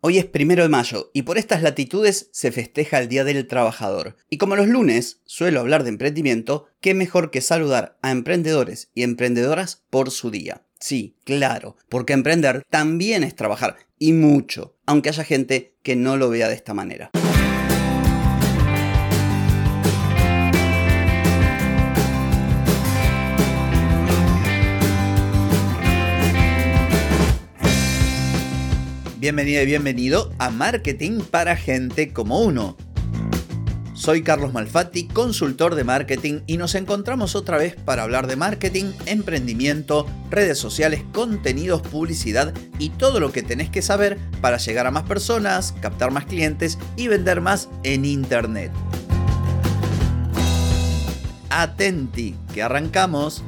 Hoy es primero de mayo y por estas latitudes se festeja el Día del Trabajador. Y como los lunes suelo hablar de emprendimiento, qué mejor que saludar a emprendedores y emprendedoras por su día. Sí, claro, porque emprender también es trabajar y mucho, aunque haya gente que no lo vea de esta manera. Bienvenida y bienvenido a Marketing para Gente como Uno. Soy Carlos Malfatti, consultor de marketing y nos encontramos otra vez para hablar de marketing, emprendimiento, redes sociales, contenidos, publicidad y todo lo que tenés que saber para llegar a más personas, captar más clientes y vender más en Internet. Atenti, que arrancamos.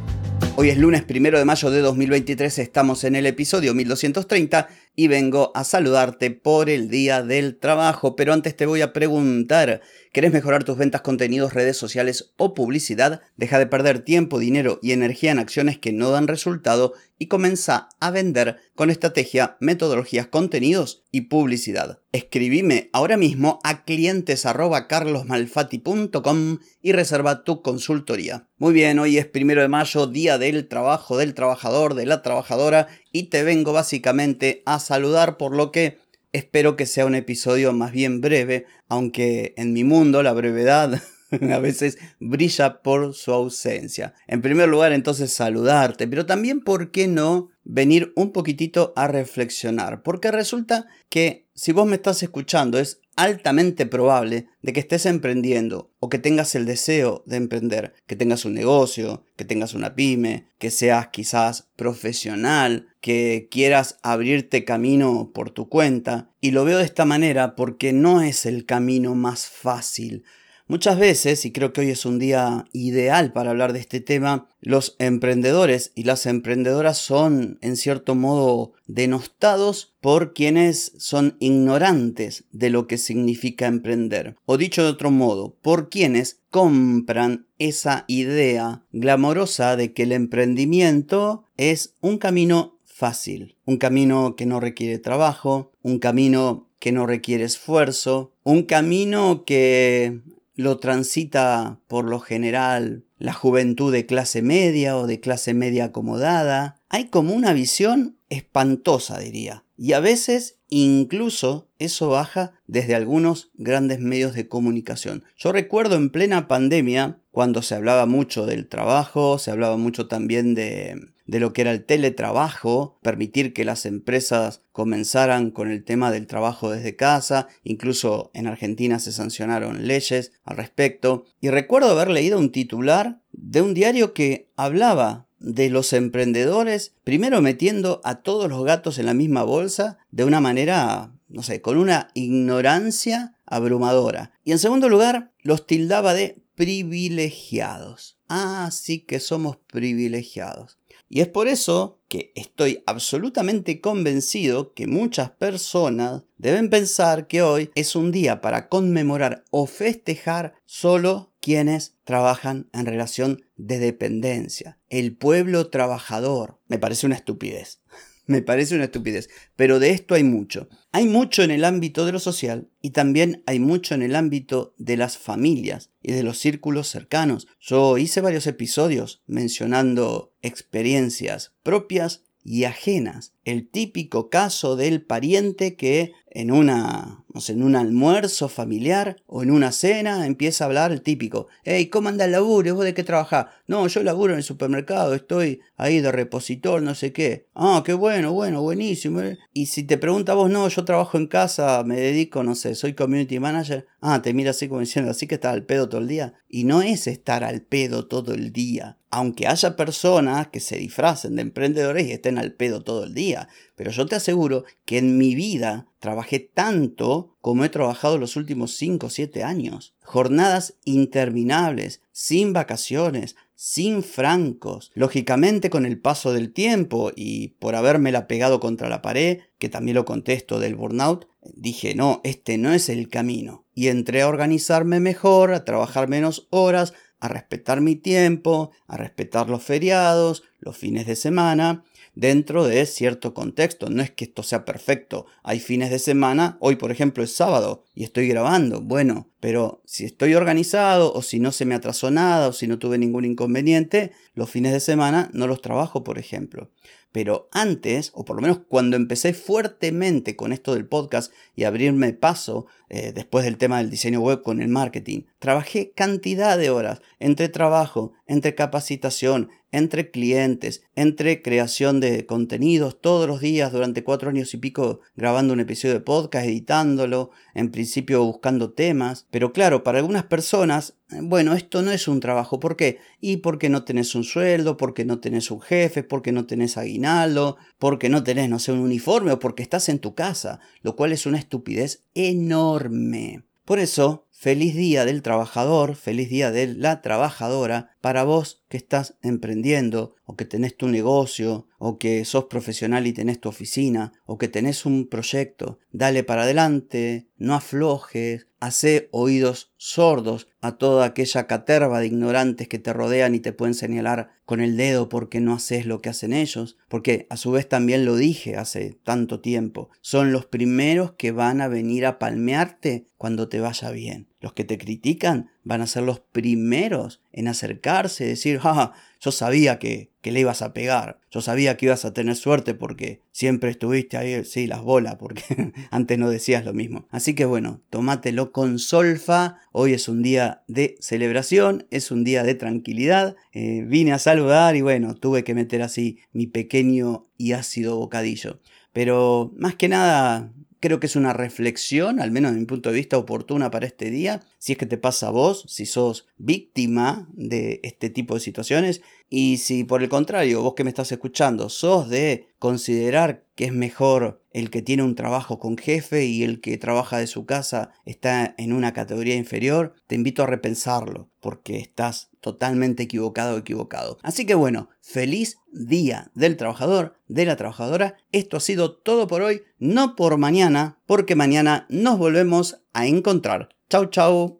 Hoy es lunes primero de mayo de 2023, estamos en el episodio 1230 y vengo a saludarte por el día del trabajo. Pero antes te voy a preguntar, ¿querés mejorar tus ventas, contenidos, redes sociales o publicidad? Deja de perder tiempo, dinero y energía en acciones que no dan resultado y comienza a vender con estrategia, metodologías, contenidos y publicidad. Escribime ahora mismo a clientes@carlosmalfati.com y reserva tu consultoría. Muy bien, hoy es primero de mayo, día del trabajo, del trabajador, de la trabajadora y te vengo básicamente a saludar por lo que espero que sea un episodio más bien breve, aunque en mi mundo la brevedad a veces brilla por su ausencia. En primer lugar, entonces saludarte, pero también, ¿por qué no venir un poquitito a reflexionar? Porque resulta que si vos me estás escuchando es altamente probable de que estés emprendiendo o que tengas el deseo de emprender, que tengas un negocio, que tengas una pyme, que seas quizás profesional, que quieras abrirte camino por tu cuenta. Y lo veo de esta manera porque no es el camino más fácil. Muchas veces, y creo que hoy es un día ideal para hablar de este tema, los emprendedores y las emprendedoras son en cierto modo denostados por quienes son ignorantes de lo que significa emprender. O dicho de otro modo, por quienes compran esa idea glamorosa de que el emprendimiento es un camino fácil, un camino que no requiere trabajo, un camino que no requiere esfuerzo, un camino que lo transita por lo general la juventud de clase media o de clase media acomodada. Hay como una visión espantosa, diría. Y a veces incluso eso baja desde algunos grandes medios de comunicación. Yo recuerdo en plena pandemia, cuando se hablaba mucho del trabajo, se hablaba mucho también de de lo que era el teletrabajo, permitir que las empresas comenzaran con el tema del trabajo desde casa, incluso en Argentina se sancionaron leyes al respecto, y recuerdo haber leído un titular de un diario que hablaba de los emprendedores, primero metiendo a todos los gatos en la misma bolsa de una manera, no sé, con una ignorancia abrumadora. Y en segundo lugar, los tildaba de privilegiados. Ah, sí que somos privilegiados. Y es por eso que estoy absolutamente convencido que muchas personas deben pensar que hoy es un día para conmemorar o festejar solo quienes trabajan en relación de dependencia. El pueblo trabajador. Me parece una estupidez. Me parece una estupidez. Pero de esto hay mucho. Hay mucho en el ámbito de lo social y también hay mucho en el ámbito de las familias y de los círculos cercanos. Yo hice varios episodios mencionando experiencias propias y ajenas. El típico caso del pariente que en una, no sé, en un almuerzo familiar o en una cena empieza a hablar el típico. Hey, ¿cómo anda el laburo? ¿Vos de qué trabajás? No, yo laburo en el supermercado, estoy ahí de repositor, no sé qué. Ah, qué bueno, bueno, buenísimo. ¿eh? Y si te pregunta vos, no, yo trabajo en casa, me dedico, no sé, soy community manager. Ah, te mira así como diciendo, así que estás al pedo todo el día. Y no es estar al pedo todo el día. Aunque haya personas que se disfracen de emprendedores y estén al pedo todo el día. Pero yo te aseguro que en mi vida trabajé tanto como he trabajado los últimos 5 o 7 años. Jornadas interminables, sin vacaciones, sin francos. Lógicamente con el paso del tiempo y por habérmela pegado contra la pared, que también lo contesto del burnout, dije, no, este no es el camino. Y entré a organizarme mejor, a trabajar menos horas, a respetar mi tiempo, a respetar los feriados, los fines de semana, dentro de cierto contexto. No es que esto sea perfecto. Hay fines de semana, hoy por ejemplo es sábado y estoy grabando. Bueno, pero si estoy organizado o si no se me atrasó nada o si no tuve ningún inconveniente, los fines de semana no los trabajo, por ejemplo. Pero antes, o por lo menos cuando empecé fuertemente con esto del podcast y abrirme paso eh, después del tema del diseño web con el marketing, trabajé cantidad de horas entre trabajo, entre capacitación, entre clientes, entre creación de contenidos todos los días durante cuatro años y pico grabando un episodio de podcast, editándolo, en principio buscando temas. Pero claro, para algunas personas, eh, bueno, esto no es un trabajo. ¿Por qué? Y porque no tenés un sueldo, porque no tenés un jefe, porque no tenés aguinaldo, porque no tenés, no sé, un uniforme o porque estás en tu casa, lo cual es una estupidez enorme. Por eso, feliz día del trabajador, feliz día de la trabajadora para vos que estás emprendiendo o que tenés tu negocio o que sos profesional y tenés tu oficina o que tenés un proyecto. Dale para adelante, no aflojes, hace oídos sordos a toda aquella caterva de ignorantes que te rodean y te pueden señalar con el dedo porque no haces lo que hacen ellos, porque a su vez también lo dije hace tanto tiempo, son los primeros que van a venir a palmearte cuando te vaya bien. Los que te critican van a ser los primeros en acercarse y decir, ja, yo sabía que, que, le ibas a pegar, yo sabía que ibas a tener suerte porque siempre estuviste ahí, sí, las bolas, porque antes no decías lo mismo. Así que bueno, tómatelo con solfa, hoy es un día de celebración, es un día de tranquilidad, eh, vine a saludar y bueno, tuve que meter así mi pequeño y ácido bocadillo. Pero más que nada, Creo que es una reflexión, al menos de mi punto de vista, oportuna para este día. Si es que te pasa a vos, si sos víctima de este tipo de situaciones. Y si por el contrario, vos que me estás escuchando, sos de considerar que es mejor el que tiene un trabajo con jefe y el que trabaja de su casa está en una categoría inferior, te invito a repensarlo, porque estás totalmente equivocado o equivocado. Así que bueno, feliz día del trabajador, de la trabajadora. Esto ha sido todo por hoy, no por mañana, porque mañana nos volvemos a encontrar. Chau, chau.